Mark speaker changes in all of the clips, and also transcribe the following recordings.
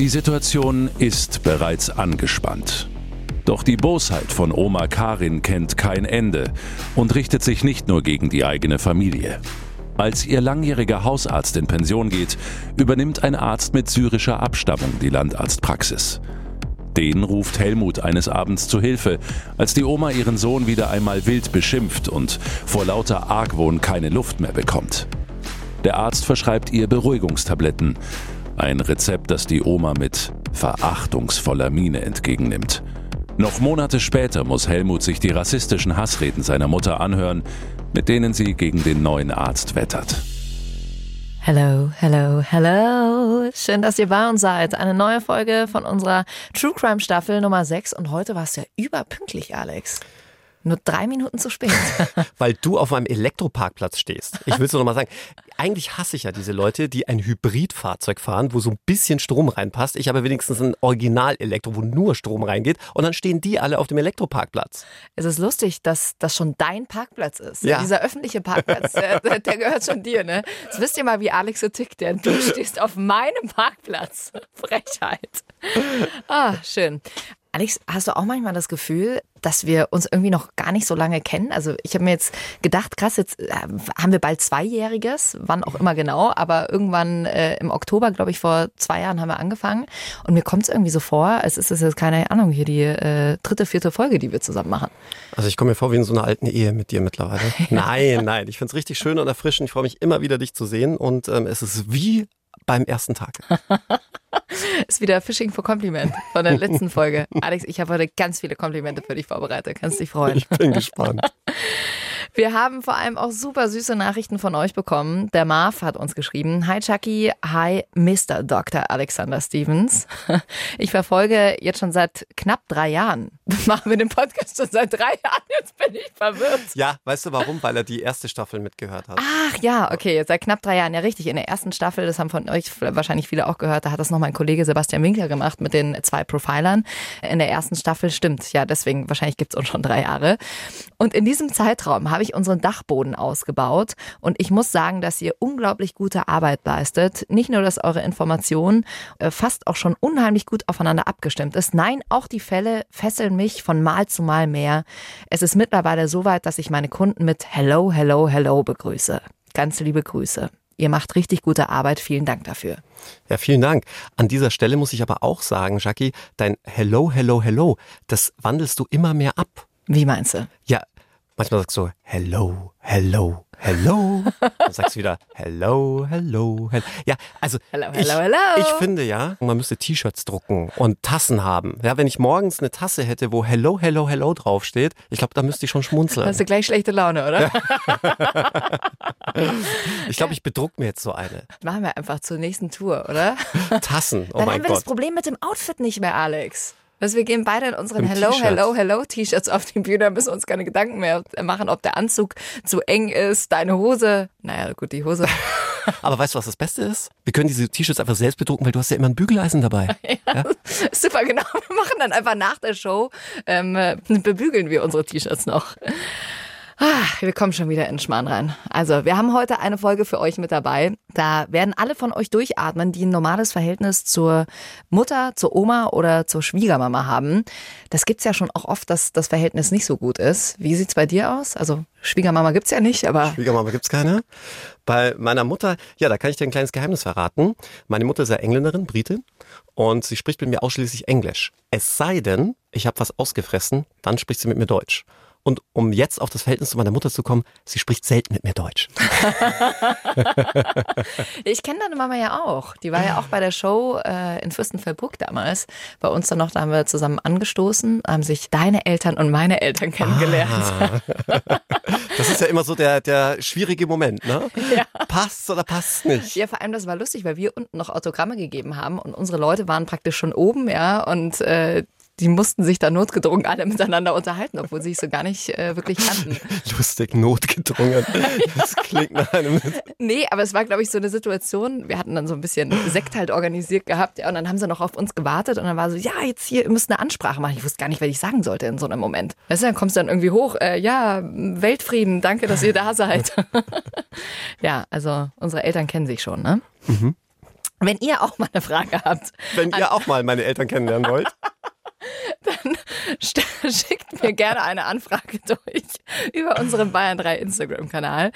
Speaker 1: Die Situation ist bereits angespannt. Doch die Bosheit von Oma Karin kennt kein Ende und richtet sich nicht nur gegen die eigene Familie. Als ihr langjähriger Hausarzt in Pension geht, übernimmt ein Arzt mit syrischer Abstammung die Landarztpraxis. Den ruft Helmut eines Abends zu Hilfe, als die Oma ihren Sohn wieder einmal wild beschimpft und vor lauter Argwohn keine Luft mehr bekommt. Der Arzt verschreibt ihr Beruhigungstabletten, ein Rezept, das die Oma mit verachtungsvoller Miene entgegennimmt. Noch Monate später muss Helmut sich die rassistischen Hassreden seiner Mutter anhören, mit denen sie gegen den neuen Arzt wettert.
Speaker 2: Hello, hello, hello. Schön, dass ihr bei uns seid. Eine neue Folge von unserer True Crime Staffel Nummer 6. Und heute war es ja überpünktlich, Alex. Nur drei Minuten zu spät.
Speaker 3: Weil du auf einem Elektroparkplatz stehst. Ich will es nur noch mal sagen. Eigentlich hasse ich ja diese Leute, die ein Hybridfahrzeug fahren, wo so ein bisschen Strom reinpasst. Ich habe wenigstens ein Original-Elektro, wo nur Strom reingeht. Und dann stehen die alle auf dem Elektroparkplatz.
Speaker 2: Es ist lustig, dass das schon dein Parkplatz ist.
Speaker 3: Ja.
Speaker 2: Dieser öffentliche Parkplatz, der, der, gehört schon dir, ne? Jetzt wisst ihr mal, wie Alex so tickt. Der, du stehst auf meinem Parkplatz. Frechheit. Ah, schön. Alex, hast du auch manchmal das Gefühl, dass wir uns irgendwie noch gar nicht so lange kennen? Also ich habe mir jetzt gedacht, krass, jetzt äh, haben wir bald Zweijähriges, wann auch immer genau, aber irgendwann äh, im Oktober, glaube ich, vor zwei Jahren haben wir angefangen. Und mir kommt es irgendwie so vor, als ist es jetzt keine Ahnung, hier die äh, dritte, vierte Folge, die wir zusammen machen.
Speaker 3: Also ich komme mir vor wie in so einer alten Ehe mit dir mittlerweile. Nein, nein. Ich finde es richtig schön und erfrischend. Ich freue mich immer wieder, dich zu sehen. Und ähm, es ist wie beim ersten Tag.
Speaker 2: Ist wieder Fishing for Compliment von der letzten Folge. Alex, ich habe heute ganz viele Komplimente für dich vorbereitet. Kannst dich freuen.
Speaker 3: Ich bin gespannt.
Speaker 2: Wir haben vor allem auch super süße Nachrichten von euch bekommen. Der Marv hat uns geschrieben. Hi Chucky, hi Mr. Dr. Alexander Stevens. Ich verfolge jetzt schon seit knapp drei Jahren. Machen wir den Podcast schon seit drei Jahren. Jetzt bin ich verwirrt.
Speaker 3: Ja, weißt du warum? Weil er die erste Staffel mitgehört hat.
Speaker 2: Ach ja, okay, seit knapp drei Jahren. Ja, richtig. In der ersten Staffel, das haben von euch wahrscheinlich viele auch gehört, da hat das noch mein Kollege Sebastian Winkler gemacht mit den zwei Profilern. In der ersten Staffel stimmt. Ja, deswegen wahrscheinlich gibt's uns schon drei Jahre. Und in diesem Zeitraum habe ich unseren Dachboden ausgebaut. Und ich muss sagen, dass ihr unglaublich gute Arbeit leistet. Nicht nur, dass eure Information äh, fast auch schon unheimlich gut aufeinander abgestimmt ist. Nein, auch die Fälle fesseln mich von Mal zu Mal mehr. Es ist mittlerweile so weit, dass ich meine Kunden mit Hello, Hello, Hello begrüße. Ganz liebe Grüße. Ihr macht richtig gute Arbeit. Vielen Dank dafür.
Speaker 3: Ja, vielen Dank. An dieser Stelle muss ich aber auch sagen, Jackie, dein Hello, Hello, Hello, das wandelst du immer mehr ab.
Speaker 2: Wie meinst du?
Speaker 3: Ja, manchmal sagst du Hello, Hello, Hello. Dann sagst du wieder Hello, Hello, Hello. Ja, also
Speaker 2: Hello,
Speaker 3: ich,
Speaker 2: hello, hello.
Speaker 3: ich finde ja, man müsste T-Shirts drucken und Tassen haben. Ja, wenn ich morgens eine Tasse hätte, wo Hello, Hello, Hello draufsteht, ich glaube, da müsste ich schon schmunzeln.
Speaker 2: Hast du gleich schlechte Laune, oder?
Speaker 3: Ich glaube, ich bedruck mir jetzt so eine.
Speaker 2: Machen wir einfach zur nächsten Tour, oder?
Speaker 3: Tassen, oh
Speaker 2: Dann
Speaker 3: mein
Speaker 2: haben wir das
Speaker 3: Gott.
Speaker 2: Problem mit dem Outfit nicht mehr, Alex. Also wir gehen beide in unseren
Speaker 3: Im
Speaker 2: Hello. Hello, Hello T-Shirts auf die Bühne, da müssen wir uns keine Gedanken mehr machen, ob der Anzug zu eng ist, deine Hose. Naja, gut, die Hose.
Speaker 3: Aber weißt du, was das Beste ist? Wir können diese T-Shirts einfach selbst bedrucken, weil du hast ja immer ein Bügeleisen dabei.
Speaker 2: Super, genau. Wir machen dann einfach nach der Show, ähm, äh, bebügeln wir unsere T-Shirts noch. Ah, wir kommen schon wieder in Schmarrn rein. Also, wir haben heute eine Folge für euch mit dabei. Da werden alle von euch durchatmen, die ein normales Verhältnis zur Mutter, zur Oma oder zur Schwiegermama haben. Das gibt's ja schon auch oft, dass das Verhältnis nicht so gut ist. Wie sieht's bei dir aus? Also, Schwiegermama gibt's ja nicht, aber
Speaker 3: Schwiegermama gibt's keine. Bei meiner Mutter, ja, da kann ich dir ein kleines Geheimnis verraten. Meine Mutter ist ja Engländerin, Brite, und sie spricht mit mir ausschließlich Englisch. Es sei denn, ich habe was ausgefressen, dann spricht sie mit mir Deutsch. Und um jetzt auf das Verhältnis zu meiner Mutter zu kommen, sie spricht selten mit mir Deutsch.
Speaker 2: ich kenne deine Mama ja auch. Die war ja auch bei der Show äh, in Fürstenfeldbruck damals. Bei uns dann noch, da haben wir zusammen angestoßen, haben sich deine Eltern und meine Eltern kennengelernt.
Speaker 3: Ah. Das ist ja immer so der, der schwierige Moment, ne? Ja. Passt oder passt nicht?
Speaker 2: Ja, vor allem das war lustig, weil wir unten noch Autogramme gegeben haben und unsere Leute waren praktisch schon oben, ja, und äh, die mussten sich da notgedrungen alle miteinander unterhalten, obwohl sie sich so gar nicht äh, wirklich kannten.
Speaker 3: Lustig, notgedrungen. Das klingt nach einem.
Speaker 2: Nee, aber es war, glaube ich, so eine Situation. Wir hatten dann so ein bisschen Sekt halt organisiert gehabt ja, und dann haben sie noch auf uns gewartet und dann war so, ja, jetzt hier, ihr müsst eine Ansprache machen. Ich wusste gar nicht, was ich sagen sollte in so einem Moment. Weißt du, dann kommst du dann irgendwie hoch, äh, ja, Weltfrieden, danke, dass ihr da seid. ja, also unsere Eltern kennen sich schon, ne? Mhm. Wenn ihr auch mal eine Frage habt.
Speaker 3: Wenn ihr auch mal meine Eltern kennenlernen wollt.
Speaker 2: dann schickt mir gerne eine Anfrage durch über unseren Bayern 3 Instagram-Kanal.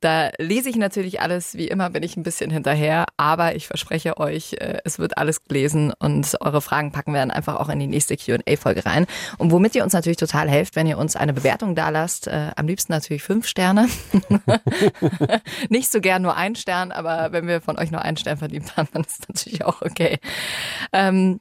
Speaker 2: Da lese ich natürlich alles, wie immer bin ich ein bisschen hinterher, aber ich verspreche euch, äh, es wird alles gelesen und eure Fragen packen wir dann einfach auch in die nächste QA-Folge rein. Und womit ihr uns natürlich total helft, wenn ihr uns eine Bewertung da lasst, äh, am liebsten natürlich fünf Sterne. Nicht so gern nur ein Stern, aber wenn wir von euch nur einen Stern verdient haben, dann ist das natürlich auch okay. Ähm,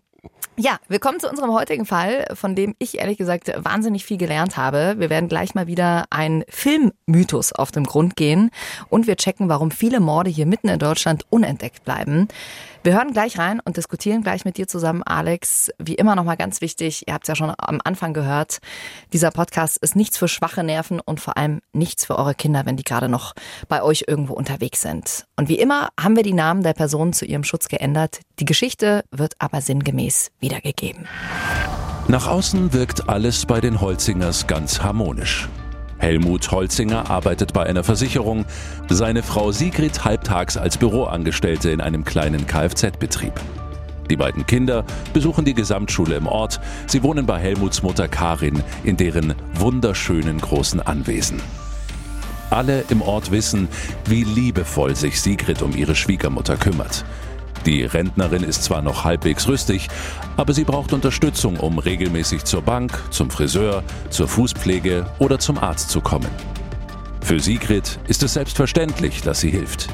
Speaker 2: ja, wir kommen zu unserem heutigen Fall, von dem ich ehrlich gesagt wahnsinnig viel gelernt habe. Wir werden gleich mal wieder einen Filmmythos auf den Grund gehen und wir checken, warum viele Morde hier mitten in Deutschland unentdeckt bleiben. Wir hören gleich rein und diskutieren gleich mit dir zusammen, Alex. Wie immer nochmal ganz wichtig, ihr habt es ja schon am Anfang gehört, dieser Podcast ist nichts für schwache Nerven und vor allem nichts für eure Kinder, wenn die gerade noch bei euch irgendwo unterwegs sind. Und wie immer haben wir die Namen der Personen zu ihrem Schutz geändert. Die Geschichte wird aber sinngemäß wiedergegeben.
Speaker 1: Nach außen wirkt alles bei den Holzingers ganz harmonisch. Helmut Holzinger arbeitet bei einer Versicherung, seine Frau Sigrid halbtags als Büroangestellte in einem kleinen Kfz-Betrieb. Die beiden Kinder besuchen die Gesamtschule im Ort. Sie wohnen bei Helmuts Mutter Karin in deren wunderschönen großen Anwesen. Alle im Ort wissen, wie liebevoll sich Sigrid um ihre Schwiegermutter kümmert. Die Rentnerin ist zwar noch halbwegs rüstig, aber sie braucht Unterstützung, um regelmäßig zur Bank, zum Friseur, zur Fußpflege oder zum Arzt zu kommen. Für Sigrid ist es selbstverständlich, dass sie hilft.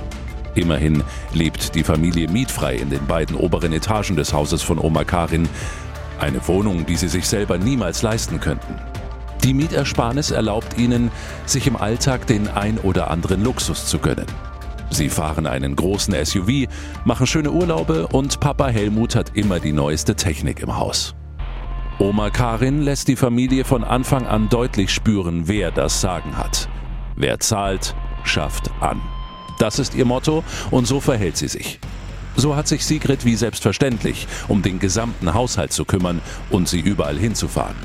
Speaker 1: Immerhin lebt die Familie mietfrei in den beiden oberen Etagen des Hauses von Oma Karin. Eine Wohnung, die sie sich selber niemals leisten könnten. Die Mietersparnis erlaubt ihnen, sich im Alltag den ein oder anderen Luxus zu gönnen. Sie fahren einen großen SUV, machen schöne Urlaube und Papa Helmut hat immer die neueste Technik im Haus. Oma Karin lässt die Familie von Anfang an deutlich spüren, wer das Sagen hat. Wer zahlt, schafft an. Das ist ihr Motto und so verhält sie sich. So hat sich Sigrid wie selbstverständlich um den gesamten Haushalt zu kümmern und sie überall hinzufahren.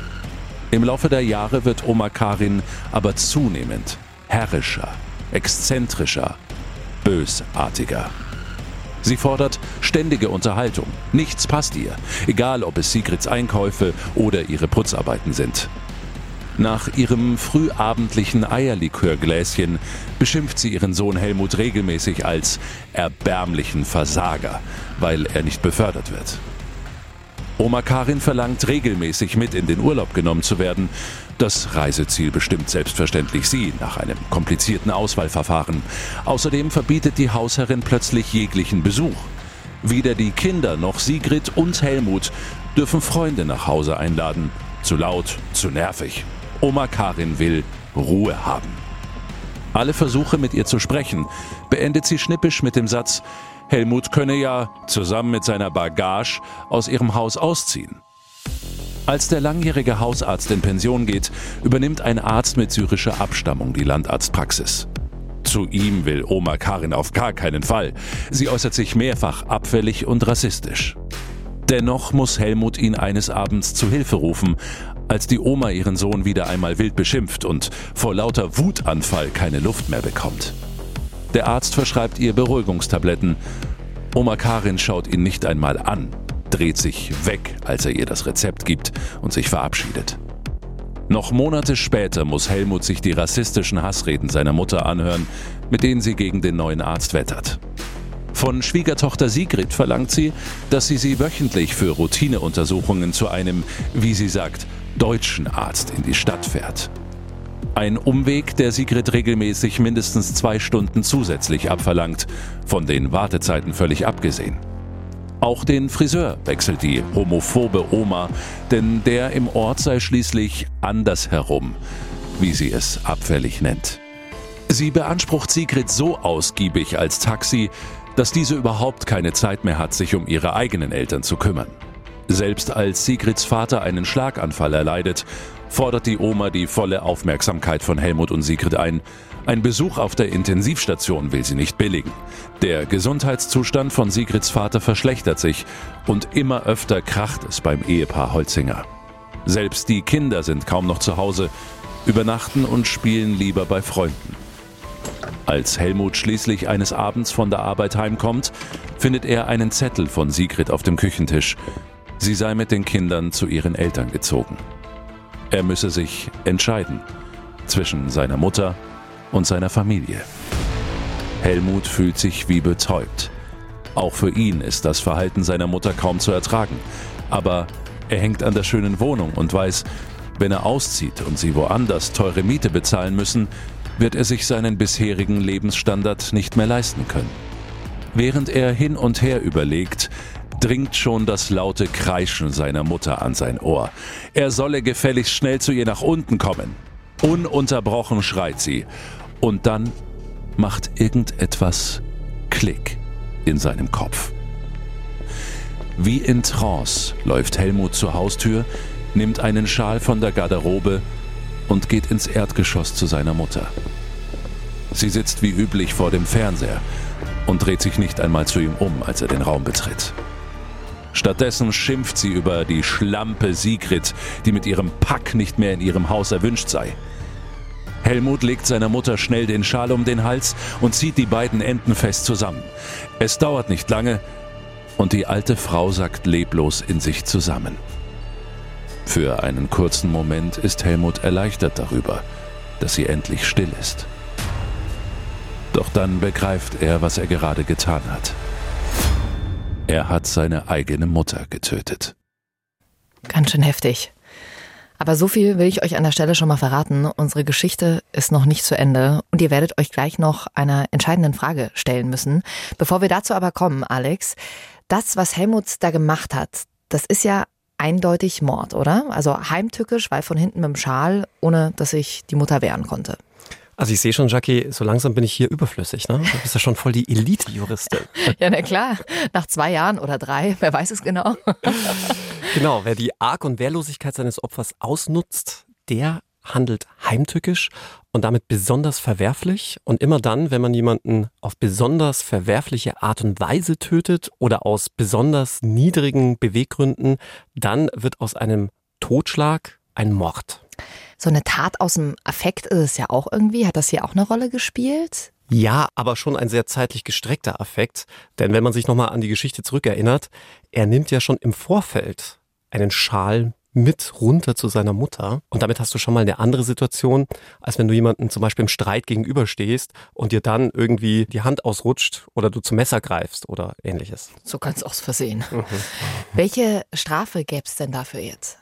Speaker 1: Im Laufe der Jahre wird Oma Karin aber zunehmend herrischer, exzentrischer bösartiger. Sie fordert ständige Unterhaltung. Nichts passt ihr, egal ob es Sigrids Einkäufe oder ihre Putzarbeiten sind. Nach ihrem frühabendlichen Eierlikörgläschen beschimpft sie ihren Sohn Helmut regelmäßig als erbärmlichen Versager, weil er nicht befördert wird. Oma Karin verlangt regelmäßig mit in den Urlaub genommen zu werden, das Reiseziel bestimmt selbstverständlich sie nach einem komplizierten Auswahlverfahren. Außerdem verbietet die Hausherrin plötzlich jeglichen Besuch. Weder die Kinder noch Sigrid und Helmut dürfen Freunde nach Hause einladen. Zu laut, zu nervig. Oma Karin will Ruhe haben. Alle Versuche mit ihr zu sprechen beendet sie schnippisch mit dem Satz, Helmut könne ja zusammen mit seiner Bagage aus ihrem Haus ausziehen. Als der langjährige Hausarzt in Pension geht, übernimmt ein Arzt mit syrischer Abstammung die Landarztpraxis. Zu ihm will Oma Karin auf gar keinen Fall. Sie äußert sich mehrfach abfällig und rassistisch. Dennoch muss Helmut ihn eines Abends zu Hilfe rufen, als die Oma ihren Sohn wieder einmal wild beschimpft und vor lauter Wutanfall keine Luft mehr bekommt. Der Arzt verschreibt ihr Beruhigungstabletten. Oma Karin schaut ihn nicht einmal an dreht sich weg, als er ihr das Rezept gibt und sich verabschiedet. Noch Monate später muss Helmut sich die rassistischen Hassreden seiner Mutter anhören, mit denen sie gegen den neuen Arzt wettert. Von Schwiegertochter Sigrid verlangt sie, dass sie sie wöchentlich für Routineuntersuchungen zu einem, wie sie sagt, deutschen Arzt in die Stadt fährt. Ein Umweg, der Sigrid regelmäßig mindestens zwei Stunden zusätzlich abverlangt, von den Wartezeiten völlig abgesehen. Auch den Friseur wechselt die homophobe Oma, denn der im Ort sei schließlich andersherum, wie sie es abfällig nennt. Sie beansprucht Sigrid so ausgiebig als Taxi, dass diese überhaupt keine Zeit mehr hat, sich um ihre eigenen Eltern zu kümmern. Selbst als Sigrids Vater einen Schlaganfall erleidet, fordert die Oma die volle Aufmerksamkeit von Helmut und Sigrid ein. Ein Besuch auf der Intensivstation will sie nicht billigen. Der Gesundheitszustand von Sigrids Vater verschlechtert sich und immer öfter kracht es beim Ehepaar Holzinger. Selbst die Kinder sind kaum noch zu Hause, übernachten und spielen lieber bei Freunden. Als Helmut schließlich eines Abends von der Arbeit heimkommt, findet er einen Zettel von Sigrid auf dem Küchentisch. Sie sei mit den Kindern zu ihren Eltern gezogen. Er müsse sich entscheiden zwischen seiner Mutter und seiner Familie. Helmut fühlt sich wie betäubt. Auch für ihn ist das Verhalten seiner Mutter kaum zu ertragen. Aber er hängt an der schönen Wohnung und weiß, wenn er auszieht und sie woanders teure Miete bezahlen müssen, wird er sich seinen bisherigen Lebensstandard nicht mehr leisten können. Während er hin und her überlegt, dringt schon das laute Kreischen seiner Mutter an sein Ohr. Er solle gefälligst schnell zu ihr nach unten kommen. Ununterbrochen schreit sie. Und dann macht irgendetwas Klick in seinem Kopf. Wie in Trance läuft Helmut zur Haustür, nimmt einen Schal von der Garderobe und geht ins Erdgeschoss zu seiner Mutter. Sie sitzt wie üblich vor dem Fernseher und dreht sich nicht einmal zu ihm um, als er den Raum betritt. Stattdessen schimpft sie über die Schlampe Sigrid, die mit ihrem Pack nicht mehr in ihrem Haus erwünscht sei. Helmut legt seiner Mutter schnell den Schal um den Hals und zieht die beiden Enden fest zusammen. Es dauert nicht lange und die alte Frau sackt leblos in sich zusammen. Für einen kurzen Moment ist Helmut erleichtert darüber, dass sie endlich still ist. Doch dann begreift er, was er gerade getan hat. Er hat seine eigene Mutter getötet.
Speaker 2: Ganz schön heftig. Aber so viel will ich euch an der Stelle schon mal verraten. Unsere Geschichte ist noch nicht zu Ende und ihr werdet euch gleich noch einer entscheidenden Frage stellen müssen. Bevor wir dazu aber kommen, Alex, das, was Helmut da gemacht hat, das ist ja eindeutig Mord, oder? Also heimtückisch, weil von hinten mit dem Schal, ohne dass sich die Mutter wehren konnte.
Speaker 3: Also ich sehe schon, Jackie, so langsam bin ich hier überflüssig. Ne? Du bist ja schon voll die Elite-Juristin.
Speaker 2: ja, na klar. Nach zwei Jahren oder drei, wer weiß es genau.
Speaker 3: genau, wer die Arg- und Wehrlosigkeit seines Opfers ausnutzt, der handelt heimtückisch und damit besonders verwerflich. Und immer dann, wenn man jemanden auf besonders verwerfliche Art und Weise tötet oder aus besonders niedrigen Beweggründen, dann wird aus einem Totschlag ein Mord.
Speaker 2: So eine Tat aus dem Affekt ist es ja auch irgendwie. Hat das hier auch eine Rolle gespielt?
Speaker 3: Ja, aber schon ein sehr zeitlich gestreckter Affekt. Denn wenn man sich nochmal an die Geschichte zurückerinnert, er nimmt ja schon im Vorfeld einen Schal mit runter zu seiner Mutter. Und damit hast du schon mal eine andere Situation, als wenn du jemanden zum Beispiel im Streit gegenüberstehst und dir dann irgendwie die Hand ausrutscht oder du zum Messer greifst oder ähnliches.
Speaker 2: So ganz aus Versehen. Mhm. Welche Strafe gäbe es denn dafür jetzt?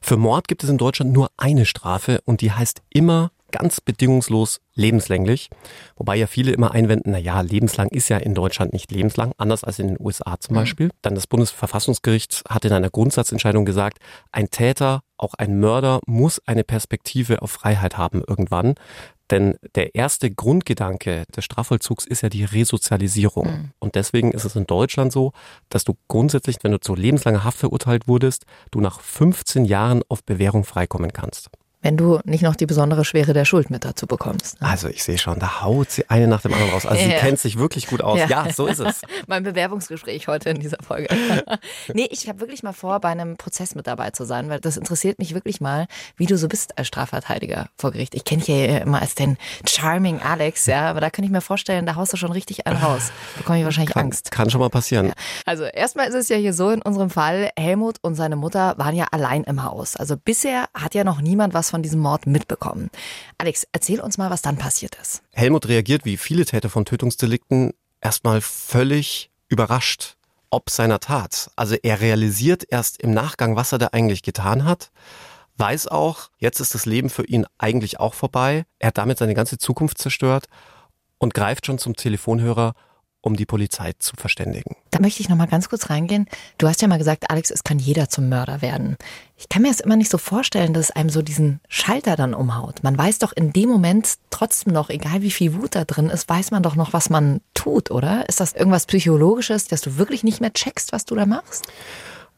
Speaker 3: Für Mord gibt es in Deutschland nur eine Strafe und die heißt immer ganz bedingungslos lebenslänglich. Wobei ja viele immer einwenden, na ja, lebenslang ist ja in Deutschland nicht lebenslang, anders als in den USA zum mhm. Beispiel. Dann das Bundesverfassungsgericht hat in einer Grundsatzentscheidung gesagt, ein Täter, auch ein Mörder muss eine Perspektive auf Freiheit haben irgendwann. Denn der erste Grundgedanke des Strafvollzugs ist ja die Resozialisierung. Mhm. Und deswegen ist es in Deutschland so, dass du grundsätzlich, wenn du zu lebenslanger Haft verurteilt wurdest, du nach 15 Jahren auf Bewährung freikommen kannst
Speaker 2: wenn du nicht noch die besondere Schwere der Schuld mit dazu bekommst.
Speaker 3: Ne? Also ich sehe schon, da haut sie eine nach dem anderen raus. Also ja. sie kennt sich wirklich gut aus. Ja, ja so ist es.
Speaker 2: mein Bewerbungsgespräch heute in dieser Folge. nee, ich habe wirklich mal vor, bei einem Prozess mit dabei zu sein, weil das interessiert mich wirklich mal, wie du so bist als Strafverteidiger vor Gericht. Ich kenne dich ja immer als den charming Alex, ja, aber da könnte ich mir vorstellen, da haust du schon richtig ein Haus. Da bekomme ich wahrscheinlich
Speaker 3: kann,
Speaker 2: Angst.
Speaker 3: Kann schon mal passieren. Ja.
Speaker 2: Also erstmal ist es ja hier so in unserem Fall, Helmut und seine Mutter waren ja allein im Haus. Also bisher hat ja noch niemand was von diesem Mord mitbekommen. Alex, erzähl uns mal, was dann passiert ist.
Speaker 3: Helmut reagiert wie viele Täter von Tötungsdelikten erstmal völlig überrascht ob seiner Tat. Also er realisiert erst im Nachgang, was er da eigentlich getan hat. weiß auch, jetzt ist das Leben für ihn eigentlich auch vorbei. Er hat damit seine ganze Zukunft zerstört und greift schon zum Telefonhörer um die Polizei zu verständigen.
Speaker 2: Da möchte ich noch mal ganz kurz reingehen. Du hast ja mal gesagt, Alex, es kann jeder zum Mörder werden. Ich kann mir das immer nicht so vorstellen, dass es einem so diesen Schalter dann umhaut. Man weiß doch in dem Moment trotzdem noch, egal wie viel Wut da drin ist, weiß man doch noch, was man tut, oder? Ist das irgendwas Psychologisches, dass du wirklich nicht mehr checkst, was du da machst?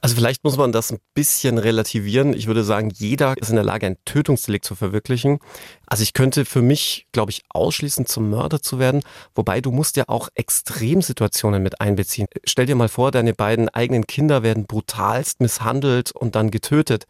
Speaker 3: Also vielleicht muss man das ein bisschen relativieren. Ich würde sagen, jeder ist in der Lage, ein Tötungsdelikt zu verwirklichen. Also ich könnte für mich, glaube ich, ausschließen, zum Mörder zu werden. Wobei du musst ja auch Extremsituationen mit einbeziehen. Stell dir mal vor, deine beiden eigenen Kinder werden brutalst misshandelt und dann getötet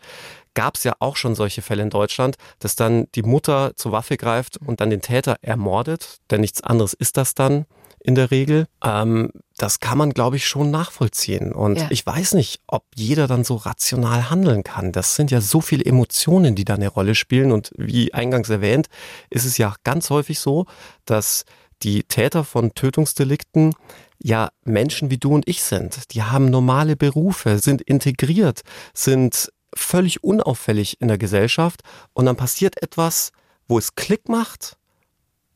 Speaker 3: gab es ja auch schon solche Fälle in Deutschland, dass dann die Mutter zur Waffe greift und dann den Täter ermordet, denn nichts anderes ist das dann in der Regel. Ähm, das kann man, glaube ich, schon nachvollziehen. Und ja. ich weiß nicht, ob jeder dann so rational handeln kann. Das sind ja so viele Emotionen, die da eine Rolle spielen. Und wie eingangs erwähnt, ist es ja ganz häufig so, dass die Täter von Tötungsdelikten ja Menschen wie du und ich sind. Die haben normale Berufe, sind integriert, sind völlig unauffällig in der Gesellschaft. Und dann passiert etwas, wo es Klick macht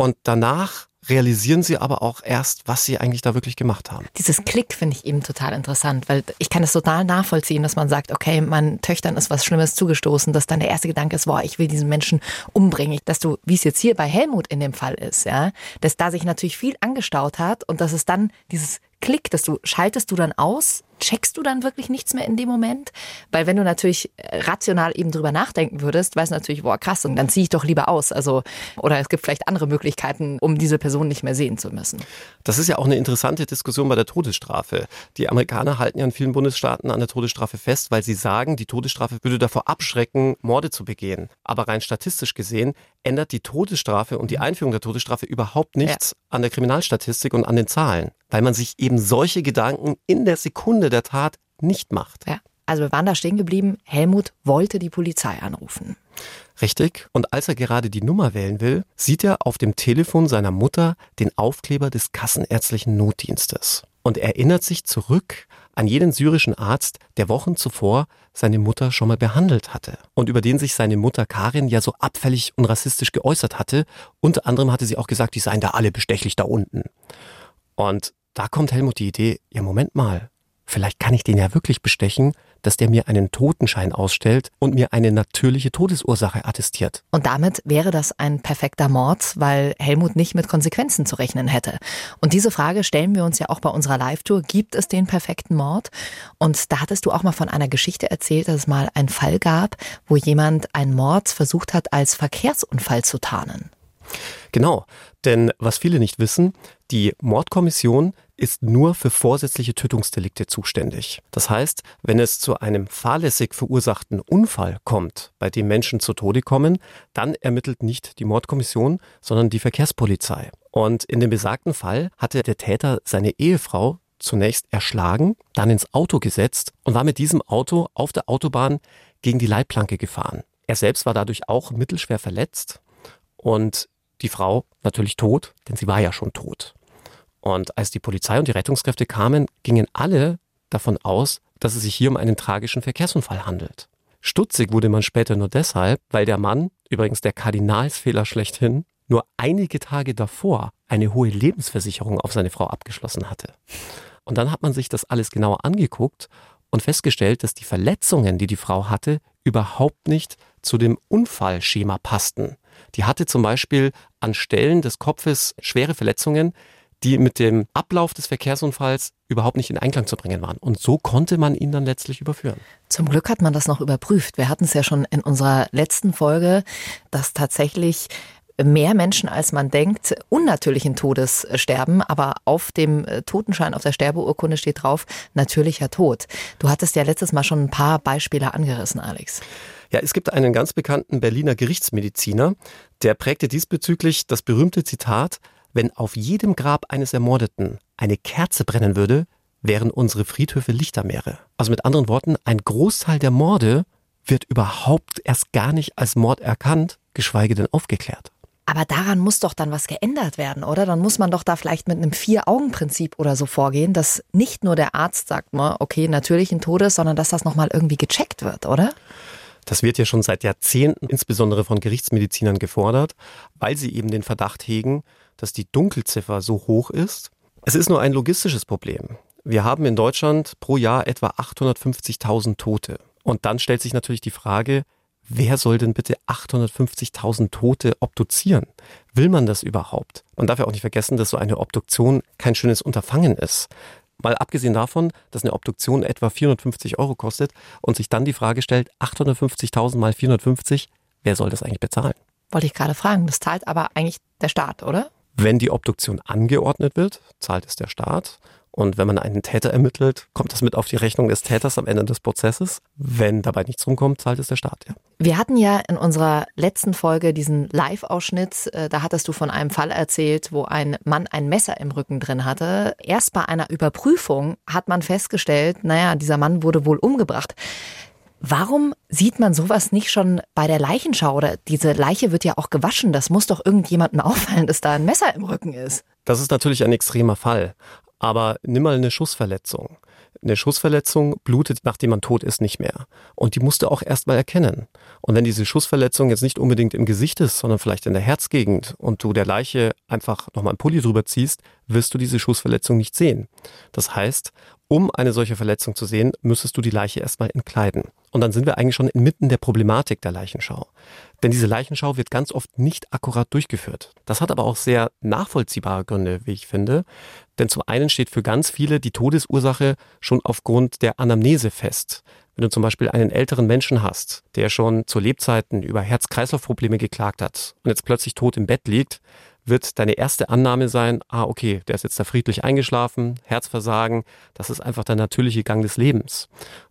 Speaker 3: und danach realisieren sie aber auch erst, was sie eigentlich da wirklich gemacht haben.
Speaker 2: Dieses Klick finde ich eben total interessant, weil ich kann es total nachvollziehen, dass man sagt, okay, meinen Töchtern ist was Schlimmes zugestoßen, dass dann der erste Gedanke ist, boah, ich will diesen Menschen umbringen. Dass du, wie es jetzt hier bei Helmut in dem Fall ist, ja, dass da sich natürlich viel angestaut hat und dass es dann dieses Klick, dass du schaltest du dann aus, checkst du dann wirklich nichts mehr in dem Moment? Weil wenn du natürlich äh, rational eben drüber nachdenken würdest, weißt du natürlich, boah, krass, und dann ziehe ich doch lieber aus. Also, oder es gibt vielleicht andere Möglichkeiten, um diese Person nicht mehr sehen zu müssen.
Speaker 3: Das ist ja auch eine interessante Diskussion bei der Todesstrafe. Die Amerikaner halten ja in vielen Bundesstaaten an der Todesstrafe fest, weil sie sagen, die Todesstrafe würde davor abschrecken, Morde zu begehen. Aber rein statistisch gesehen ändert die Todesstrafe und die. Einführung der Todesstrafe überhaupt nichts ja. an der Kriminalstatistik und an den Zahlen, weil man sich eben solche Gedanken in der Sekunde der Tat nicht macht.
Speaker 2: Ja. Also wir waren da stehen geblieben, Helmut wollte die Polizei anrufen.
Speaker 3: Richtig. Und als er gerade die Nummer wählen will, sieht er auf dem Telefon seiner Mutter den Aufkleber des kassenärztlichen Notdienstes und erinnert sich zurück an jenen syrischen Arzt, der Wochen zuvor seine Mutter schon mal behandelt hatte und über den sich seine Mutter Karin ja so abfällig und rassistisch geäußert hatte. Unter anderem hatte sie auch gesagt, die seien da alle bestechlich da unten. Und da kommt Helmut die Idee, ja Moment mal, vielleicht kann ich den ja wirklich bestechen dass der mir einen Totenschein ausstellt und mir eine natürliche Todesursache attestiert.
Speaker 2: Und damit wäre das ein perfekter Mord, weil Helmut nicht mit Konsequenzen zu rechnen hätte. Und diese Frage stellen wir uns ja auch bei unserer Live-Tour. Gibt es den perfekten Mord? Und da hattest du auch mal von einer Geschichte erzählt, dass es mal einen Fall gab, wo jemand einen Mord versucht hat, als Verkehrsunfall zu tarnen.
Speaker 3: Genau, denn was viele nicht wissen, die Mordkommission ist nur für vorsätzliche Tötungsdelikte zuständig. Das heißt, wenn es zu einem fahrlässig verursachten Unfall kommt, bei dem Menschen zu Tode kommen, dann ermittelt nicht die Mordkommission, sondern die Verkehrspolizei. Und in dem besagten Fall hatte der Täter seine Ehefrau zunächst erschlagen, dann ins Auto gesetzt und war mit diesem Auto auf der Autobahn gegen die Leitplanke gefahren. Er selbst war dadurch auch mittelschwer verletzt und die Frau natürlich tot, denn sie war ja schon tot. Und als die Polizei und die Rettungskräfte kamen, gingen alle davon aus, dass es sich hier um einen tragischen Verkehrsunfall handelt. Stutzig wurde man später nur deshalb, weil der Mann, übrigens der Kardinalsfehler schlechthin, nur einige Tage davor eine hohe Lebensversicherung auf seine Frau abgeschlossen hatte. Und dann hat man sich das alles genauer angeguckt und festgestellt, dass die Verletzungen, die die Frau hatte, überhaupt nicht zu dem Unfallschema passten. Die hatte zum Beispiel an Stellen des Kopfes schwere Verletzungen, die mit dem Ablauf des Verkehrsunfalls überhaupt nicht in Einklang zu bringen waren. Und so konnte man ihn dann letztlich überführen.
Speaker 2: Zum Glück hat man das noch überprüft. Wir hatten es ja schon in unserer letzten Folge, dass tatsächlich mehr Menschen, als man denkt, unnatürlichen Todes sterben, aber auf dem Totenschein, auf der Sterbeurkunde steht drauf, natürlicher Tod. Du hattest ja letztes Mal schon ein paar Beispiele angerissen, Alex.
Speaker 3: Ja, es gibt einen ganz bekannten Berliner Gerichtsmediziner, der prägte diesbezüglich das berühmte Zitat, wenn auf jedem Grab eines Ermordeten eine Kerze brennen würde, wären unsere Friedhöfe Lichtermeere. Also mit anderen Worten, ein Großteil der Morde wird überhaupt erst gar nicht als Mord erkannt, geschweige denn aufgeklärt.
Speaker 2: Aber daran muss doch dann was geändert werden, oder? Dann muss man doch da vielleicht mit einem Vier-Augen-Prinzip oder so vorgehen, dass nicht nur der Arzt sagt, okay, natürlich ein Todes, sondern dass das nochmal irgendwie gecheckt wird, oder?
Speaker 3: Das wird ja schon seit Jahrzehnten insbesondere von Gerichtsmedizinern gefordert, weil sie eben den Verdacht hegen, dass die Dunkelziffer so hoch ist. Es ist nur ein logistisches Problem. Wir haben in Deutschland pro Jahr etwa 850.000 Tote. Und dann stellt sich natürlich die Frage, wer soll denn bitte 850.000 Tote obduzieren? Will man das überhaupt? Man darf ja auch nicht vergessen, dass so eine Obduktion kein schönes Unterfangen ist. Mal abgesehen davon, dass eine Obduktion etwa 450 Euro kostet und sich dann die Frage stellt, 850.000 mal 450, wer soll das eigentlich bezahlen?
Speaker 2: Wollte ich gerade fragen. Das zahlt aber eigentlich der Staat, oder?
Speaker 3: Wenn die Obduktion angeordnet wird, zahlt es der Staat. Und wenn man einen Täter ermittelt, kommt das mit auf die Rechnung des Täters am Ende des Prozesses. Wenn dabei nichts rumkommt, zahlt es der Staat, ja.
Speaker 2: Wir hatten ja in unserer letzten Folge diesen Live-Ausschnitt, äh, da hattest du von einem Fall erzählt, wo ein Mann ein Messer im Rücken drin hatte. Erst bei einer Überprüfung hat man festgestellt, naja, dieser Mann wurde wohl umgebracht. Warum sieht man sowas nicht schon bei der Leichenschau? Oder diese Leiche wird ja auch gewaschen. Das muss doch irgendjemandem auffallen, dass da ein Messer im Rücken ist.
Speaker 3: Das ist natürlich ein extremer Fall. Aber nimm mal eine Schussverletzung. Eine Schussverletzung blutet, nachdem man tot ist, nicht mehr. Und die musst du auch erstmal erkennen. Und wenn diese Schussverletzung jetzt nicht unbedingt im Gesicht ist, sondern vielleicht in der Herzgegend und du der Leiche einfach nochmal einen Pulli drüber ziehst, wirst du diese Schussverletzung nicht sehen. Das heißt, um eine solche Verletzung zu sehen, müsstest du die Leiche erstmal entkleiden. Und dann sind wir eigentlich schon inmitten der Problematik der Leichenschau. Denn diese Leichenschau wird ganz oft nicht akkurat durchgeführt. Das hat aber auch sehr nachvollziehbare Gründe, wie ich finde. Denn zum einen steht für ganz viele die Todesursache schon aufgrund der Anamnese fest. Wenn du zum Beispiel einen älteren Menschen hast, der schon zu Lebzeiten über Herz-Kreislauf-Probleme geklagt hat und jetzt plötzlich tot im Bett liegt, wird deine erste Annahme sein, ah, okay, der ist jetzt da friedlich eingeschlafen, Herzversagen, das ist einfach der natürliche Gang des Lebens.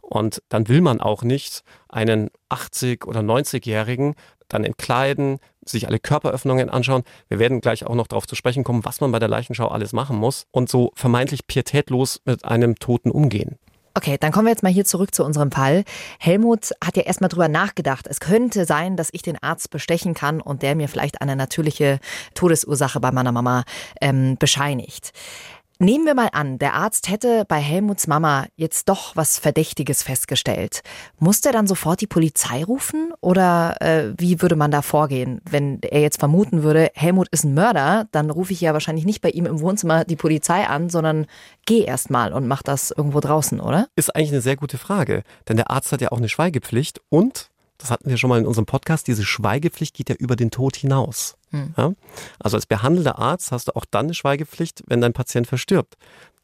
Speaker 3: Und dann will man auch nicht einen 80- oder 90-Jährigen dann entkleiden, sich alle Körperöffnungen anschauen. Wir werden gleich auch noch darauf zu sprechen kommen, was man bei der Leichenschau alles machen muss und so vermeintlich pietätlos mit einem Toten umgehen.
Speaker 2: Okay, dann kommen wir jetzt mal hier zurück zu unserem Fall. Helmut hat ja erstmal drüber nachgedacht. Es könnte sein, dass ich den Arzt bestechen kann und der mir vielleicht eine natürliche Todesursache bei meiner Mama ähm, bescheinigt. Nehmen wir mal an, der Arzt hätte bei Helmuts Mama jetzt doch was Verdächtiges festgestellt. Muss der dann sofort die Polizei rufen oder äh, wie würde man da vorgehen? Wenn er jetzt vermuten würde, Helmut ist ein Mörder, dann rufe ich ja wahrscheinlich nicht bei ihm im Wohnzimmer die Polizei an, sondern geh erst mal und mach das irgendwo draußen, oder?
Speaker 3: Ist eigentlich eine sehr gute Frage, denn der Arzt hat ja auch eine Schweigepflicht und das hatten wir schon mal in unserem Podcast, diese Schweigepflicht geht ja über den Tod hinaus. Hm. Ja? Also als behandelnder Arzt hast du auch dann eine Schweigepflicht, wenn dein Patient verstirbt.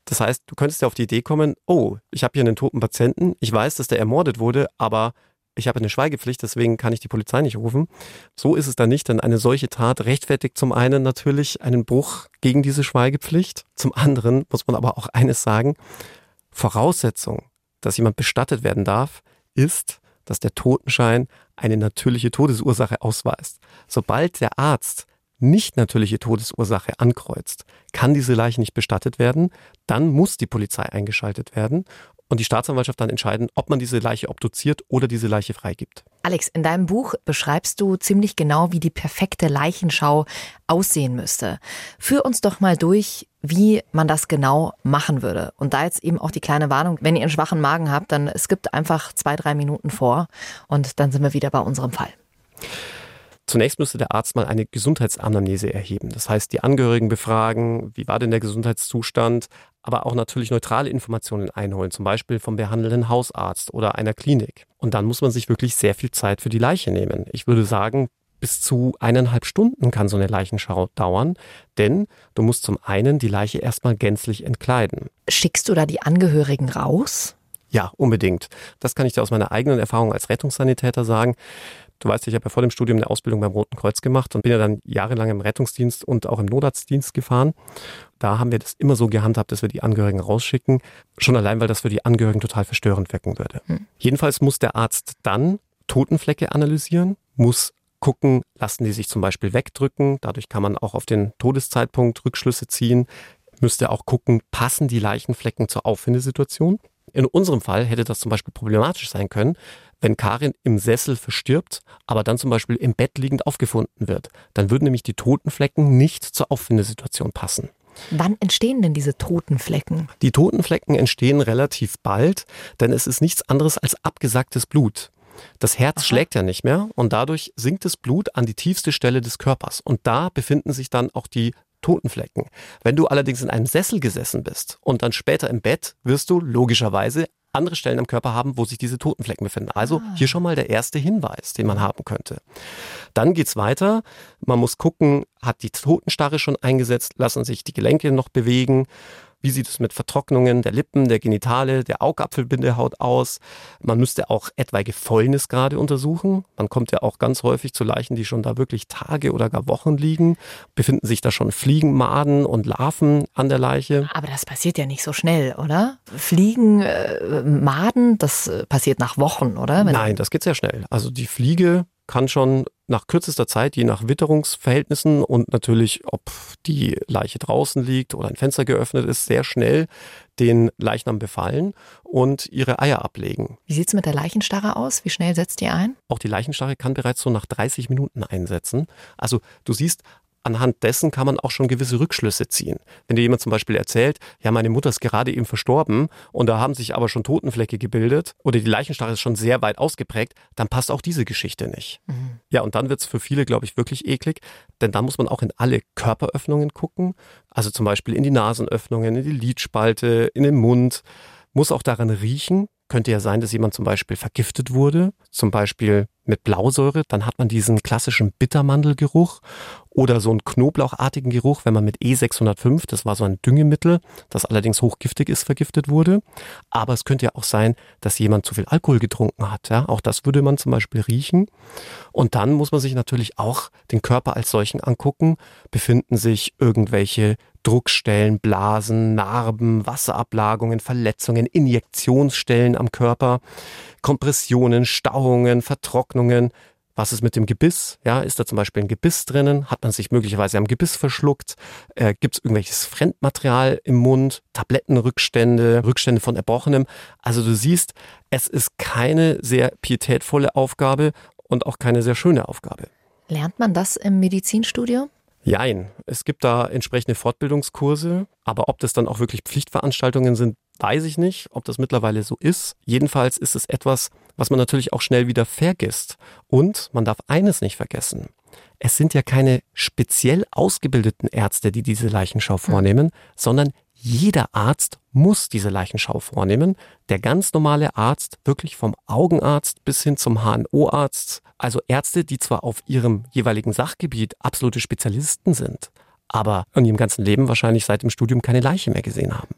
Speaker 3: Das heißt, du könntest ja auf die Idee kommen, oh, ich habe hier einen toten Patienten, ich weiß, dass der ermordet wurde, aber ich habe eine Schweigepflicht, deswegen kann ich die Polizei nicht rufen. So ist es dann nicht, denn eine solche Tat rechtfertigt zum einen natürlich einen Bruch gegen diese Schweigepflicht. Zum anderen muss man aber auch eines sagen, Voraussetzung, dass jemand bestattet werden darf, ist, dass der Totenschein eine natürliche Todesursache ausweist. Sobald der Arzt nicht natürliche Todesursache ankreuzt, kann diese Leiche nicht bestattet werden, dann muss die Polizei eingeschaltet werden und die Staatsanwaltschaft dann entscheiden, ob man diese Leiche obduziert oder diese Leiche freigibt.
Speaker 2: Alex, in deinem Buch beschreibst du ziemlich genau, wie die perfekte Leichenschau aussehen müsste. Führ uns doch mal durch, wie man das genau machen würde. Und da jetzt eben auch die kleine Warnung, wenn ihr einen schwachen Magen habt, dann gibt einfach zwei, drei Minuten vor und dann sind wir wieder bei unserem Fall.
Speaker 3: Zunächst müsste der Arzt mal eine Gesundheitsanamnese erheben. Das heißt, die Angehörigen befragen, wie war denn der Gesundheitszustand, aber auch natürlich neutrale Informationen einholen, zum Beispiel vom behandelnden Hausarzt oder einer Klinik. Und dann muss man sich wirklich sehr viel Zeit für die Leiche nehmen. Ich würde sagen, bis zu eineinhalb Stunden kann so eine Leichenschau dauern, denn du musst zum einen die Leiche erstmal gänzlich entkleiden.
Speaker 2: Schickst du da die Angehörigen raus?
Speaker 3: Ja, unbedingt. Das kann ich dir aus meiner eigenen Erfahrung als Rettungssanitäter sagen. Du weißt, ich habe ja vor dem Studium eine Ausbildung beim Roten Kreuz gemacht und bin ja dann jahrelang im Rettungsdienst und auch im Notarztdienst gefahren. Da haben wir das immer so gehandhabt, dass wir die Angehörigen rausschicken. Schon allein, weil das für die Angehörigen total verstörend wecken würde. Hm. Jedenfalls muss der Arzt dann Totenflecke analysieren, muss gucken, lassen die sich zum Beispiel wegdrücken. Dadurch kann man auch auf den Todeszeitpunkt Rückschlüsse ziehen. Müsste auch gucken, passen die Leichenflecken zur Auffindesituation. In unserem Fall hätte das zum Beispiel problematisch sein können, wenn Karin im Sessel verstirbt, aber dann zum Beispiel im Bett liegend aufgefunden wird. Dann würden nämlich die Totenflecken nicht zur Auffindesituation passen.
Speaker 2: Wann entstehen denn diese Totenflecken?
Speaker 3: Die Totenflecken entstehen relativ bald, denn es ist nichts anderes als abgesagtes Blut. Das Herz Aha. schlägt ja nicht mehr und dadurch sinkt das Blut an die tiefste Stelle des Körpers. Und da befinden sich dann auch die Totenflecken. Wenn du allerdings in einem Sessel gesessen bist und dann später im Bett, wirst du logischerweise andere Stellen am Körper haben, wo sich diese Totenflecken befinden. Also ah. hier schon mal der erste Hinweis, den man haben könnte. Dann geht's weiter. Man muss gucken, hat die Totenstarre schon eingesetzt, lassen sich die Gelenke noch bewegen wie sieht es mit Vertrocknungen der Lippen, der Genitale, der Augapfelbindehaut aus? Man müsste auch etwaige Fäulnisgrade untersuchen. Man kommt ja auch ganz häufig zu Leichen, die schon da wirklich Tage oder gar Wochen liegen. Befinden sich da schon Fliegen, Maden und Larven an der Leiche?
Speaker 2: Aber das passiert ja nicht so schnell, oder? Fliegen, äh, Maden, das äh, passiert nach Wochen, oder?
Speaker 3: Wenn Nein, das geht sehr schnell. Also die Fliege kann schon nach kürzester Zeit, je nach Witterungsverhältnissen und natürlich, ob die Leiche draußen liegt oder ein Fenster geöffnet ist, sehr schnell den Leichnam befallen und ihre Eier ablegen.
Speaker 2: Wie sieht es mit der Leichenstarre aus? Wie schnell setzt die ein?
Speaker 3: Auch die Leichenstarre kann bereits so nach 30 Minuten einsetzen. Also du siehst, anhand dessen kann man auch schon gewisse Rückschlüsse ziehen. Wenn dir jemand zum Beispiel erzählt, ja, meine Mutter ist gerade eben verstorben und da haben sich aber schon Totenflecke gebildet oder die Leichenstarre ist schon sehr weit ausgeprägt, dann passt auch diese Geschichte nicht. Mhm. Ja, und dann wird es für viele, glaube ich, wirklich eklig, denn dann muss man auch in alle Körperöffnungen gucken, also zum Beispiel in die Nasenöffnungen, in die Lidspalte, in den Mund, muss auch daran riechen, könnte ja sein, dass jemand zum Beispiel vergiftet wurde, zum Beispiel mit Blausäure, dann hat man diesen klassischen Bittermandelgeruch oder so einen knoblauchartigen Geruch, wenn man mit E605, das war so ein Düngemittel, das allerdings hochgiftig ist, vergiftet wurde. Aber es könnte ja auch sein, dass jemand zu viel Alkohol getrunken hat. Ja? Auch das würde man zum Beispiel riechen. Und dann muss man sich natürlich auch den Körper als solchen angucken. Befinden sich irgendwelche Druckstellen, Blasen, Narben, Wasserablagerungen, Verletzungen, Injektionsstellen am Körper, Kompressionen, Stauungen, Vertrocknungen. Was ist mit dem Gebiss? Ja, ist da zum Beispiel ein Gebiss drinnen? Hat man sich möglicherweise am Gebiss verschluckt? Äh, Gibt es irgendwelches Fremdmaterial im Mund? Tablettenrückstände, Rückstände von Erbrochenem? Also du siehst, es ist keine sehr pietätvolle Aufgabe und auch keine sehr schöne Aufgabe.
Speaker 2: Lernt man das im Medizinstudium?
Speaker 3: Jein. Es gibt da entsprechende Fortbildungskurse, aber ob das dann auch wirklich Pflichtveranstaltungen sind, weiß ich nicht, ob das mittlerweile so ist. Jedenfalls ist es etwas, was man natürlich auch schnell wieder vergisst. Und man darf eines nicht vergessen. Es sind ja keine speziell ausgebildeten Ärzte, die diese Leichenschau vornehmen, mhm. sondern jeder Arzt muss diese Leichenschau vornehmen. Der ganz normale Arzt, wirklich vom Augenarzt bis hin zum HNO-Arzt, also Ärzte, die zwar auf ihrem jeweiligen Sachgebiet absolute Spezialisten sind, aber in ihrem ganzen Leben wahrscheinlich seit dem Studium keine Leiche mehr gesehen haben.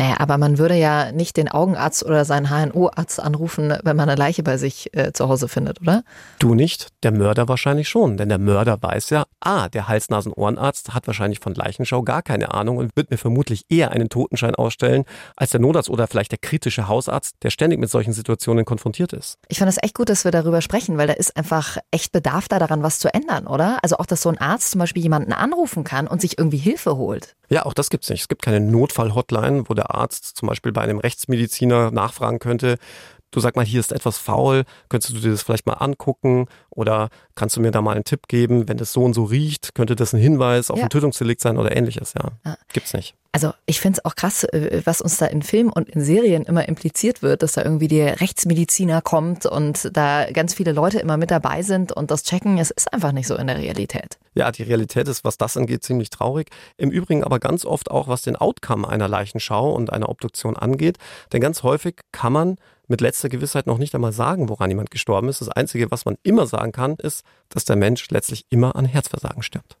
Speaker 2: Naja, aber man würde ja nicht den Augenarzt oder seinen HNO-Arzt anrufen, wenn man eine Leiche bei sich äh, zu Hause findet, oder?
Speaker 3: Du nicht, der Mörder wahrscheinlich schon. Denn der Mörder weiß ja, ah, der Hals-Nasen-Ohrenarzt hat wahrscheinlich von Leichenschau gar keine Ahnung und wird mir vermutlich eher einen Totenschein ausstellen, als der Notarzt oder vielleicht der kritische Hausarzt, der ständig mit solchen Situationen konfrontiert ist.
Speaker 2: Ich fand es echt gut, dass wir darüber sprechen, weil da ist einfach echt Bedarf da daran, was zu ändern, oder? Also auch, dass so ein Arzt zum Beispiel jemanden anrufen kann und sich irgendwie Hilfe holt.
Speaker 3: Ja, auch das gibt's nicht. Es gibt keine Notfall-Hotline, wo der Arzt zum Beispiel bei einem Rechtsmediziner nachfragen könnte, du sag mal, hier ist etwas faul, könntest du dir das vielleicht mal angucken oder kannst du mir da mal einen Tipp geben, wenn das so und so riecht, könnte das ein Hinweis auf ja. ein Tötungsdelikt sein oder ähnliches, ja. ja. Gibt's nicht.
Speaker 2: Also ich finde es auch krass, äh, was uns da in Filmen und in Serien immer impliziert wird, dass da irgendwie der Rechtsmediziner kommt und da ganz viele Leute immer mit dabei sind und das checken. Es ist einfach nicht so in der Realität.
Speaker 3: Ja, die Realität ist, was das angeht, ziemlich traurig. Im Übrigen aber ganz oft auch, was den Outcome einer Leichenschau und einer Obduktion angeht. Denn ganz häufig kann man mit letzter Gewissheit noch nicht einmal sagen, woran jemand gestorben ist. Das Einzige, was man immer sagen kann, ist, dass der Mensch letztlich immer an Herzversagen stirbt.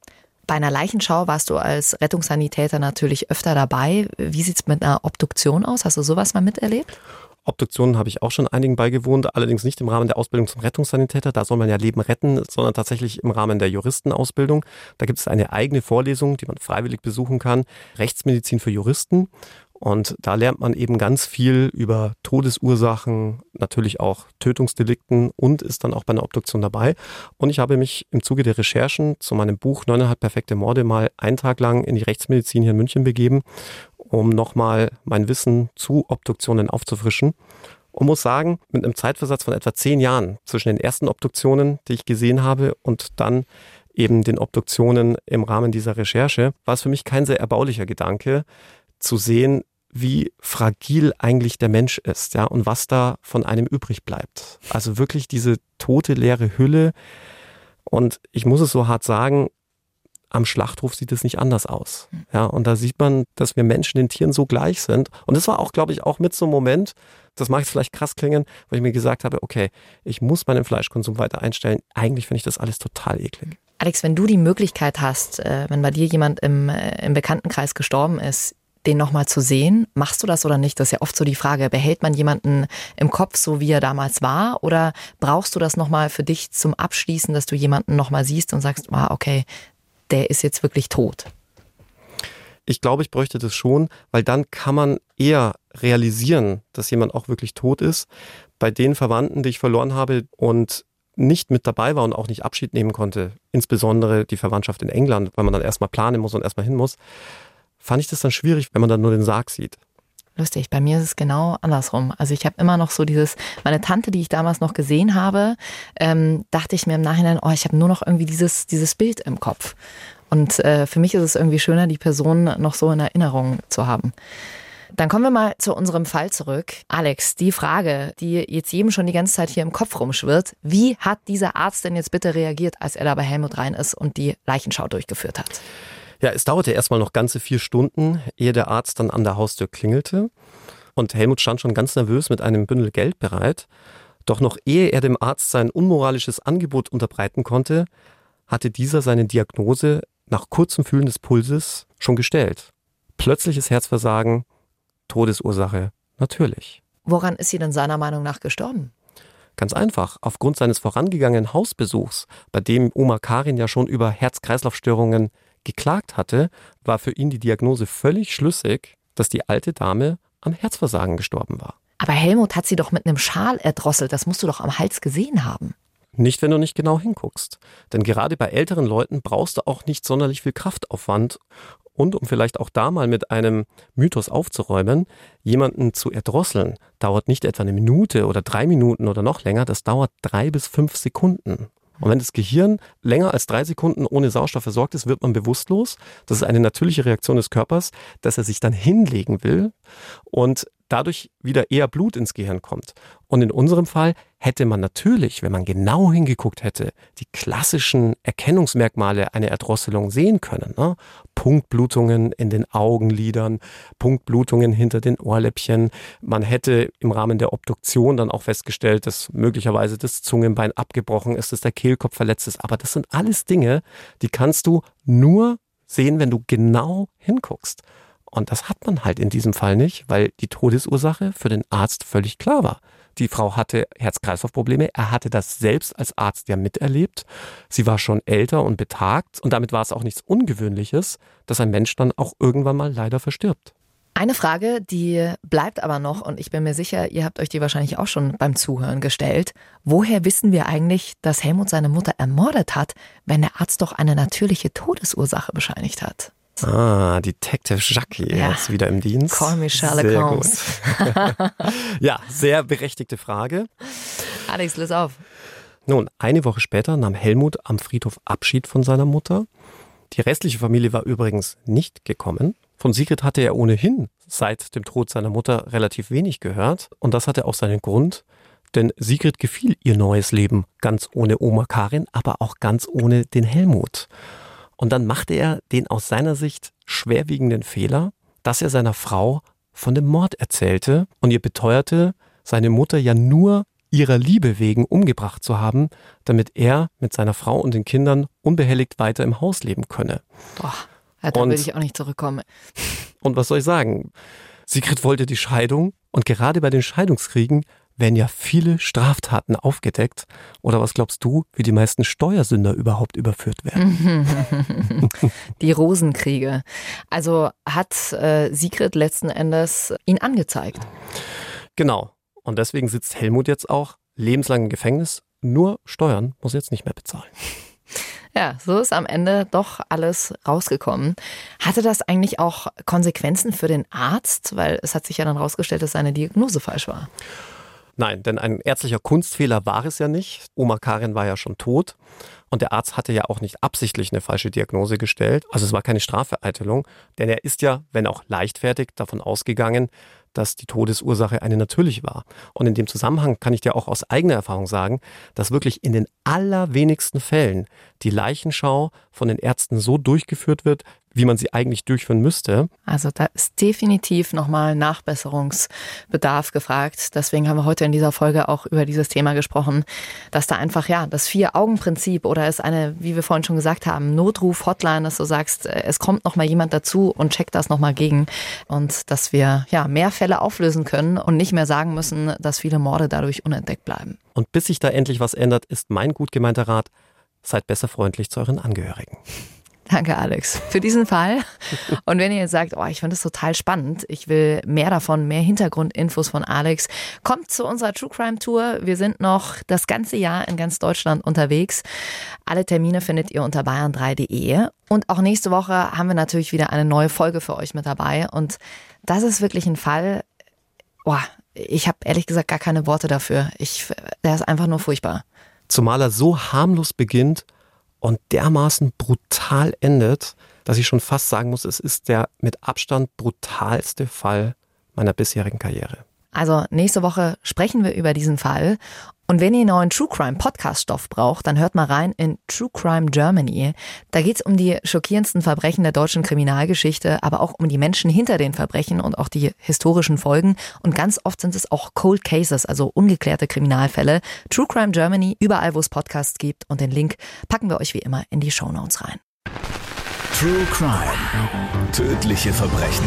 Speaker 2: Bei einer Leichenschau warst du als Rettungssanitäter natürlich öfter dabei. Wie sieht es mit einer Obduktion aus? Hast du sowas mal miterlebt?
Speaker 3: Obduktionen habe ich auch schon einigen beigewohnt, allerdings nicht im Rahmen der Ausbildung zum Rettungssanitäter. Da soll man ja Leben retten, sondern tatsächlich im Rahmen der Juristenausbildung. Da gibt es eine eigene Vorlesung, die man freiwillig besuchen kann. Rechtsmedizin für Juristen. Und da lernt man eben ganz viel über Todesursachen, natürlich auch Tötungsdelikten und ist dann auch bei einer Obduktion dabei. Und ich habe mich im Zuge der Recherchen zu meinem Buch Neuneinhalb perfekte Morde mal einen Tag lang in die Rechtsmedizin hier in München begeben, um nochmal mein Wissen zu Obduktionen aufzufrischen. Und muss sagen, mit einem Zeitversatz von etwa zehn Jahren zwischen den ersten Obduktionen, die ich gesehen habe, und dann eben den Obduktionen im Rahmen dieser Recherche, war es für mich kein sehr erbaulicher Gedanke, zu sehen, wie fragil eigentlich der Mensch ist, ja, und was da von einem übrig bleibt. Also wirklich diese tote, leere Hülle. Und ich muss es so hart sagen, am Schlachthof sieht es nicht anders aus. Ja, und da sieht man, dass wir Menschen den Tieren so gleich sind. Und das war auch, glaube ich, auch mit so einem Moment, das mag jetzt vielleicht krass klingen, wo ich mir gesagt habe, okay, ich muss meinen Fleischkonsum weiter einstellen. Eigentlich finde ich das alles total eklig.
Speaker 2: Alex, wenn du die Möglichkeit hast, äh, wenn bei dir jemand im, äh, im Bekanntenkreis gestorben ist, den nochmal zu sehen, machst du das oder nicht? Das ist ja oft so die Frage, behält man jemanden im Kopf, so wie er damals war, oder brauchst du das nochmal für dich zum Abschließen, dass du jemanden nochmal siehst und sagst, ah, okay, der ist jetzt wirklich tot?
Speaker 3: Ich glaube, ich bräuchte das schon, weil dann kann man eher realisieren, dass jemand auch wirklich tot ist. Bei den Verwandten, die ich verloren habe und nicht mit dabei war und auch nicht Abschied nehmen konnte, insbesondere die Verwandtschaft in England, weil man dann erstmal planen muss und erstmal hin muss, fand ich das dann schwierig, wenn man dann nur den Sarg sieht.
Speaker 2: Lustig, bei mir ist es genau andersrum. Also ich habe immer noch so dieses, meine Tante, die ich damals noch gesehen habe, ähm, dachte ich mir im Nachhinein, oh, ich habe nur noch irgendwie dieses, dieses Bild im Kopf. Und äh, für mich ist es irgendwie schöner, die Person noch so in Erinnerung zu haben. Dann kommen wir mal zu unserem Fall zurück. Alex, die Frage, die jetzt jedem schon die ganze Zeit hier im Kopf rumschwirrt, wie hat dieser Arzt denn jetzt bitte reagiert, als er da bei Helmut rein ist und die Leichenschau durchgeführt hat?
Speaker 3: Ja, es dauerte erstmal noch ganze vier Stunden, ehe der Arzt dann an der Haustür klingelte. Und Helmut stand schon ganz nervös mit einem Bündel Geld bereit. Doch noch ehe er dem Arzt sein unmoralisches Angebot unterbreiten konnte, hatte dieser seine Diagnose nach kurzem Fühlen des Pulses schon gestellt. Plötzliches Herzversagen, Todesursache, natürlich.
Speaker 2: Woran ist sie denn seiner Meinung nach gestorben?
Speaker 3: Ganz einfach, aufgrund seines vorangegangenen Hausbesuchs, bei dem Oma Karin ja schon über Herz-Kreislauf-Störungen geklagt hatte, war für ihn die Diagnose völlig schlüssig, dass die alte Dame am Herzversagen gestorben war.
Speaker 2: Aber Helmut hat sie doch mit einem Schal erdrosselt, das musst du doch am Hals gesehen haben.
Speaker 3: Nicht, wenn du nicht genau hinguckst. Denn gerade bei älteren Leuten brauchst du auch nicht sonderlich viel Kraftaufwand. Und um vielleicht auch da mal mit einem Mythos aufzuräumen, jemanden zu erdrosseln, dauert nicht etwa eine Minute oder drei Minuten oder noch länger, das dauert drei bis fünf Sekunden. Und wenn das Gehirn länger als drei Sekunden ohne Sauerstoff versorgt ist, wird man bewusstlos. Das ist eine natürliche Reaktion des Körpers, dass er sich dann hinlegen will und dadurch wieder eher Blut ins Gehirn kommt. Und in unserem Fall hätte man natürlich, wenn man genau hingeguckt hätte, die klassischen Erkennungsmerkmale einer Erdrosselung sehen können. Ne? Punktblutungen in den Augenlidern, Punktblutungen hinter den Ohrläppchen. Man hätte im Rahmen der Obduktion dann auch festgestellt, dass möglicherweise das Zungenbein abgebrochen ist, dass der Kehlkopf verletzt ist. Aber das sind alles Dinge, die kannst du nur sehen, wenn du genau hinguckst. Und das hat man halt in diesem Fall nicht, weil die Todesursache für den Arzt völlig klar war. Die Frau hatte Herz-Kreislauf-Probleme. Er hatte das selbst als Arzt ja miterlebt. Sie war schon älter und betagt und damit war es auch nichts Ungewöhnliches, dass ein Mensch dann auch irgendwann mal leider verstirbt.
Speaker 2: Eine Frage, die bleibt aber noch und ich bin mir sicher, ihr habt euch die wahrscheinlich auch schon beim Zuhören gestellt. Woher wissen wir eigentlich, dass Helmut seine Mutter ermordet hat, wenn der Arzt doch eine natürliche Todesursache bescheinigt hat?
Speaker 3: Ah, Detective Jackie ja. ist wieder im Dienst.
Speaker 2: Call me Sherlock sehr Holmes.
Speaker 3: ja, sehr berechtigte Frage.
Speaker 2: Alex, löse auf.
Speaker 3: Nun, eine Woche später nahm Helmut am Friedhof Abschied von seiner Mutter. Die restliche Familie war übrigens nicht gekommen. Von Sigrid hatte er ohnehin seit dem Tod seiner Mutter relativ wenig gehört. Und das hatte auch seinen Grund, denn Sigrid gefiel ihr neues Leben ganz ohne Oma Karin, aber auch ganz ohne den Helmut. Und dann machte er den aus seiner Sicht schwerwiegenden Fehler, dass er seiner Frau von dem Mord erzählte und ihr beteuerte, seine Mutter ja nur ihrer Liebe wegen umgebracht zu haben, damit er mit seiner Frau und den Kindern unbehelligt weiter im Haus leben könne.
Speaker 2: Boah, ja, da will ich auch nicht zurückkommen.
Speaker 3: Und was soll ich sagen? Sigrid wollte die Scheidung und gerade bei den Scheidungskriegen werden ja viele Straftaten aufgedeckt. Oder was glaubst du, wie die meisten Steuersünder überhaupt überführt werden?
Speaker 2: Die Rosenkriege. Also hat äh, Sigrid letzten Endes ihn angezeigt.
Speaker 3: Genau. Und deswegen sitzt Helmut jetzt auch lebenslang im Gefängnis. Nur Steuern muss er jetzt nicht mehr bezahlen.
Speaker 2: Ja, so ist am Ende doch alles rausgekommen. Hatte das eigentlich auch Konsequenzen für den Arzt? Weil es hat sich ja dann rausgestellt, dass seine Diagnose falsch war.
Speaker 3: Nein, denn ein ärztlicher Kunstfehler war es ja nicht. Oma Karin war ja schon tot. Und der Arzt hatte ja auch nicht absichtlich eine falsche Diagnose gestellt. Also es war keine Strafvereitelung, denn er ist ja, wenn auch leichtfertig, davon ausgegangen, dass die Todesursache eine natürliche war. Und in dem Zusammenhang kann ich dir auch aus eigener Erfahrung sagen, dass wirklich in den allerwenigsten Fällen die Leichenschau von den Ärzten so durchgeführt wird, wie man sie eigentlich durchführen müsste.
Speaker 2: Also da ist definitiv nochmal Nachbesserungsbedarf gefragt. Deswegen haben wir heute in dieser Folge auch über dieses Thema gesprochen, dass da einfach ja das Vier-Augen-Prinzip oder ist eine, wie wir vorhin schon gesagt haben, Notruf-Hotline, dass du sagst, äh, es kommt nochmal jemand dazu und checkt das nochmal gegen und dass wir ja mehr Fälle auflösen können und nicht mehr sagen müssen, dass viele Morde dadurch unentdeckt bleiben.
Speaker 3: Und bis sich da endlich was ändert, ist mein gut gemeinter Rat, seid besser freundlich zu euren Angehörigen.
Speaker 2: Danke, Alex, für diesen Fall. Und wenn ihr jetzt sagt, oh, ich finde das total spannend, ich will mehr davon, mehr Hintergrundinfos von Alex, kommt zu unserer True Crime Tour. Wir sind noch das ganze Jahr in ganz Deutschland unterwegs. Alle Termine findet ihr unter bayern3.de. Und auch nächste Woche haben wir natürlich wieder eine neue Folge für euch mit dabei. Und das ist wirklich ein Fall, oh, ich habe ehrlich gesagt gar keine Worte dafür. Ich, der ist einfach nur furchtbar.
Speaker 3: Zumal er so harmlos beginnt und dermaßen brutal endet, dass ich schon fast sagen muss, es ist der mit Abstand brutalste Fall meiner bisherigen Karriere.
Speaker 2: Also nächste Woche sprechen wir über diesen Fall. Und wenn ihr neuen True Crime Podcast Stoff braucht, dann hört mal rein in True Crime Germany. Da geht's um die schockierendsten Verbrechen der deutschen Kriminalgeschichte, aber auch um die Menschen hinter den Verbrechen und auch die historischen Folgen. Und ganz oft sind es auch Cold Cases, also ungeklärte Kriminalfälle. True Crime Germany, überall wo es Podcasts gibt. Und den Link packen wir euch wie immer in die Show Notes rein.
Speaker 4: True Crime. Tödliche Verbrechen.